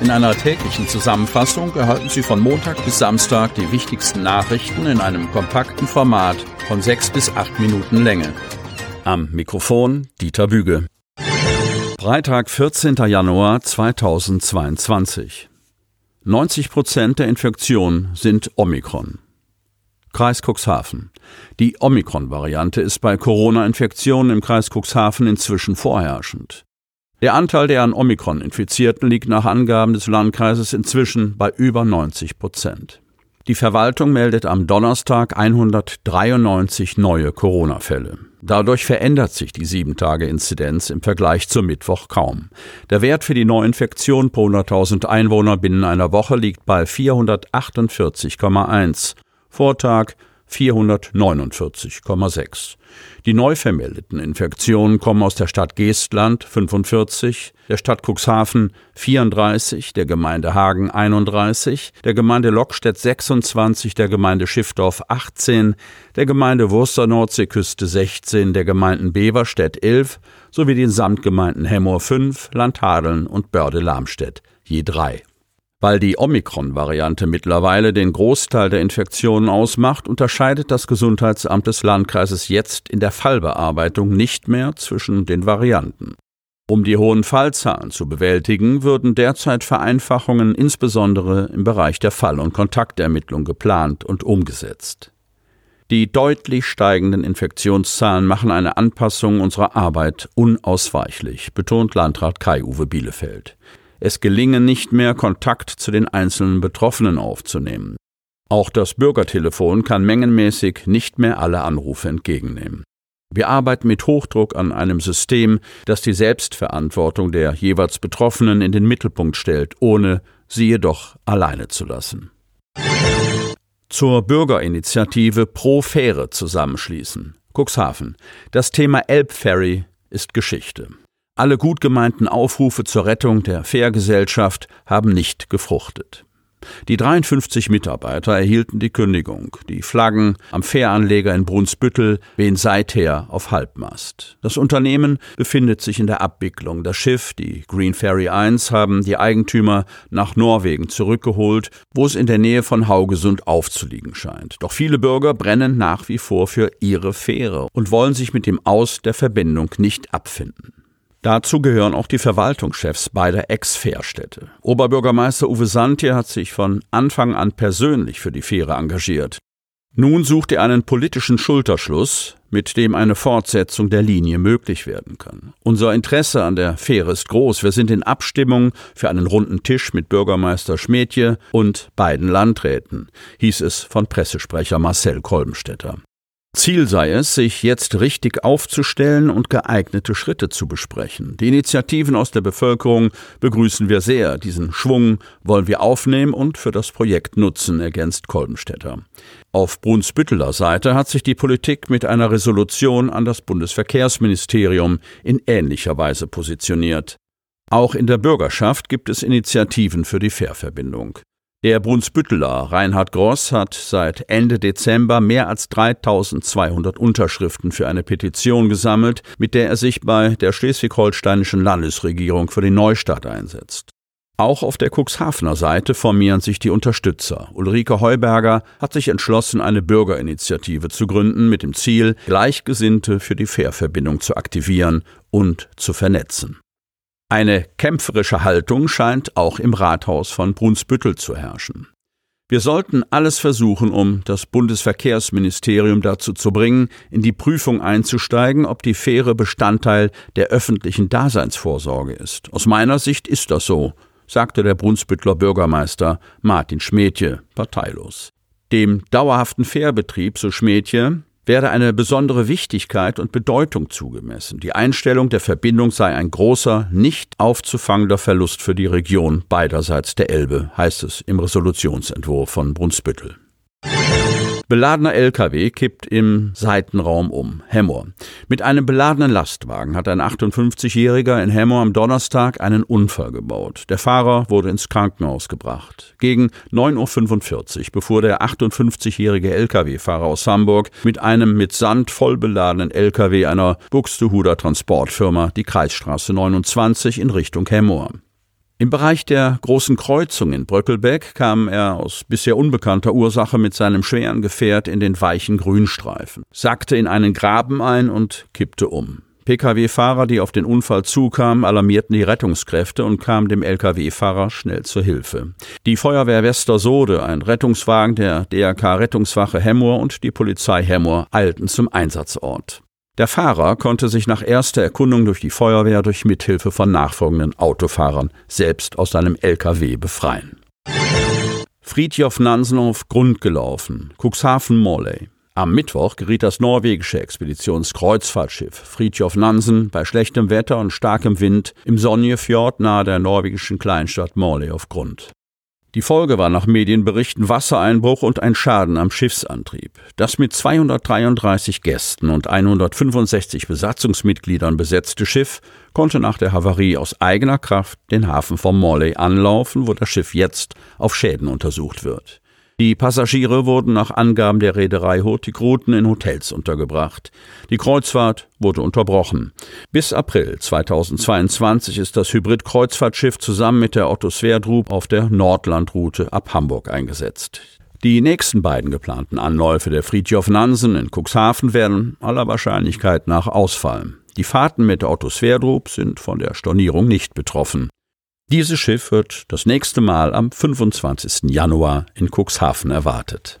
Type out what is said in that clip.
In einer täglichen Zusammenfassung erhalten Sie von Montag bis Samstag die wichtigsten Nachrichten in einem kompakten Format von sechs bis acht Minuten Länge. Am Mikrofon Dieter Büge. Freitag, 14. Januar 2022. 90 Prozent der Infektionen sind Omikron. Kreis Cuxhaven. Die Omikron-Variante ist bei Corona-Infektionen im Kreis Cuxhaven inzwischen vorherrschend. Der Anteil der an Omikron Infizierten liegt nach Angaben des Landkreises inzwischen bei über 90 Prozent. Die Verwaltung meldet am Donnerstag 193 neue Corona-Fälle. Dadurch verändert sich die 7-Tage-Inzidenz im Vergleich zum Mittwoch kaum. Der Wert für die Neuinfektion pro 100.000 Einwohner binnen einer Woche liegt bei 448,1. Vortag 449,6. Die neu vermeldeten Infektionen kommen aus der Stadt Geestland 45, der Stadt Cuxhaven 34, der Gemeinde Hagen 31, der Gemeinde Lockstedt 26, der Gemeinde Schiffdorf 18, der Gemeinde Wurster Nordseeküste 16, der Gemeinden Beverstedt 11 sowie den Samtgemeinden Hemmoor 5, Landhadeln und Börde-Lamstedt je drei. Weil die Omikron-Variante mittlerweile den Großteil der Infektionen ausmacht, unterscheidet das Gesundheitsamt des Landkreises jetzt in der Fallbearbeitung nicht mehr zwischen den Varianten. Um die hohen Fallzahlen zu bewältigen, würden derzeit Vereinfachungen insbesondere im Bereich der Fall- und Kontaktermittlung geplant und umgesetzt. Die deutlich steigenden Infektionszahlen machen eine Anpassung unserer Arbeit unausweichlich, betont Landrat Kai-Uwe Bielefeld. Es gelinge nicht mehr, Kontakt zu den einzelnen Betroffenen aufzunehmen. Auch das Bürgertelefon kann mengenmäßig nicht mehr alle Anrufe entgegennehmen. Wir arbeiten mit Hochdruck an einem System, das die Selbstverantwortung der jeweils Betroffenen in den Mittelpunkt stellt, ohne sie jedoch alleine zu lassen. Zur Bürgerinitiative Pro Fähre zusammenschließen. Cuxhaven. Das Thema Elbferry ist Geschichte. Alle gut gemeinten Aufrufe zur Rettung der Fährgesellschaft haben nicht gefruchtet. Die 53 Mitarbeiter erhielten die Kündigung. Die Flaggen am Fähranleger in Brunsbüttel wehen seither auf Halbmast. Das Unternehmen befindet sich in der Abwicklung. Das Schiff, die Green Ferry 1, haben die Eigentümer nach Norwegen zurückgeholt, wo es in der Nähe von Haugesund aufzuliegen scheint. Doch viele Bürger brennen nach wie vor für ihre Fähre und wollen sich mit dem Aus der Verbindung nicht abfinden. Dazu gehören auch die Verwaltungschefs beider Ex-Fährstädte. Oberbürgermeister Uwe Santje hat sich von Anfang an persönlich für die Fähre engagiert. Nun sucht er einen politischen Schulterschluss, mit dem eine Fortsetzung der Linie möglich werden kann. Unser Interesse an der Fähre ist groß. Wir sind in Abstimmung für einen runden Tisch mit Bürgermeister Schmedje und beiden Landräten, hieß es von Pressesprecher Marcel Kolbenstädter. Ziel sei es, sich jetzt richtig aufzustellen und geeignete Schritte zu besprechen. Die Initiativen aus der Bevölkerung begrüßen wir sehr. Diesen Schwung wollen wir aufnehmen und für das Projekt nutzen, ergänzt Kolbenstädter. Auf Brunsbütteler Seite hat sich die Politik mit einer Resolution an das Bundesverkehrsministerium in ähnlicher Weise positioniert. Auch in der Bürgerschaft gibt es Initiativen für die Fährverbindung. Der Brunsbütteler Reinhard Gross hat seit Ende Dezember mehr als 3200 Unterschriften für eine Petition gesammelt, mit der er sich bei der schleswig-holsteinischen Landesregierung für die Neustadt einsetzt. Auch auf der Cuxhavener Seite formieren sich die Unterstützer. Ulrike Heuberger hat sich entschlossen, eine Bürgerinitiative zu gründen mit dem Ziel, Gleichgesinnte für die Fährverbindung zu aktivieren und zu vernetzen. Eine kämpferische Haltung scheint auch im Rathaus von Brunsbüttel zu herrschen. Wir sollten alles versuchen, um das Bundesverkehrsministerium dazu zu bringen, in die Prüfung einzusteigen, ob die Fähre Bestandteil der öffentlichen Daseinsvorsorge ist. Aus meiner Sicht ist das so, sagte der Brunsbüttler Bürgermeister Martin Schmedje parteilos. Dem dauerhaften Fährbetrieb, so Schmedje, werde eine besondere Wichtigkeit und Bedeutung zugemessen. Die Einstellung der Verbindung sei ein großer, nicht aufzufangender Verlust für die Region beiderseits der Elbe, heißt es im Resolutionsentwurf von Brunsbüttel. Beladener LKW kippt im Seitenraum um. Hemmoor. Mit einem beladenen Lastwagen hat ein 58-Jähriger in Hemmoor am Donnerstag einen Unfall gebaut. Der Fahrer wurde ins Krankenhaus gebracht. Gegen 9.45 Uhr befuhr der 58-jährige LKW-Fahrer aus Hamburg mit einem mit Sand voll beladenen LKW einer Buxtehuder Transportfirma die Kreisstraße 29 in Richtung Hemmoor. Im Bereich der großen Kreuzung in Bröckelbeck kam er aus bisher unbekannter Ursache mit seinem schweren Gefährt in den weichen Grünstreifen, sackte in einen Graben ein und kippte um. Pkw-Fahrer, die auf den Unfall zukamen, alarmierten die Rettungskräfte und kamen dem Lkw-Fahrer schnell zur Hilfe. Die Feuerwehr Westersode, ein Rettungswagen der DRK Rettungswache Hemmoor und die Polizei Hemmoor eilten zum Einsatzort. Der Fahrer konnte sich nach erster Erkundung durch die Feuerwehr durch Mithilfe von nachfolgenden Autofahrern selbst aus seinem LKW befreien. Friedjof Nansen auf Grund gelaufen, Cuxhaven Morley. Am Mittwoch geriet das norwegische Expeditionskreuzfahrtschiff Fridtjof Nansen bei schlechtem Wetter und starkem Wind im Sonjefjord nahe der norwegischen Kleinstadt Morley auf Grund. Die Folge war nach Medienberichten Wassereinbruch und ein Schaden am Schiffsantrieb. Das mit 233 Gästen und 165 Besatzungsmitgliedern besetzte Schiff konnte nach der Havarie aus eigener Kraft den Hafen von Morley anlaufen, wo das Schiff jetzt auf Schäden untersucht wird. Die Passagiere wurden nach Angaben der Reederei Hurtigruten in Hotels untergebracht. Die Kreuzfahrt wurde unterbrochen. Bis April 2022 ist das Hybrid-Kreuzfahrtschiff zusammen mit der Otto Sverdrup auf der Nordlandroute ab Hamburg eingesetzt. Die nächsten beiden geplanten Anläufe der Fridtjof Nansen in Cuxhaven werden aller Wahrscheinlichkeit nach ausfallen. Die Fahrten mit der Otto Sverdrup sind von der Stornierung nicht betroffen. Dieses Schiff wird das nächste Mal am 25. Januar in Cuxhaven erwartet.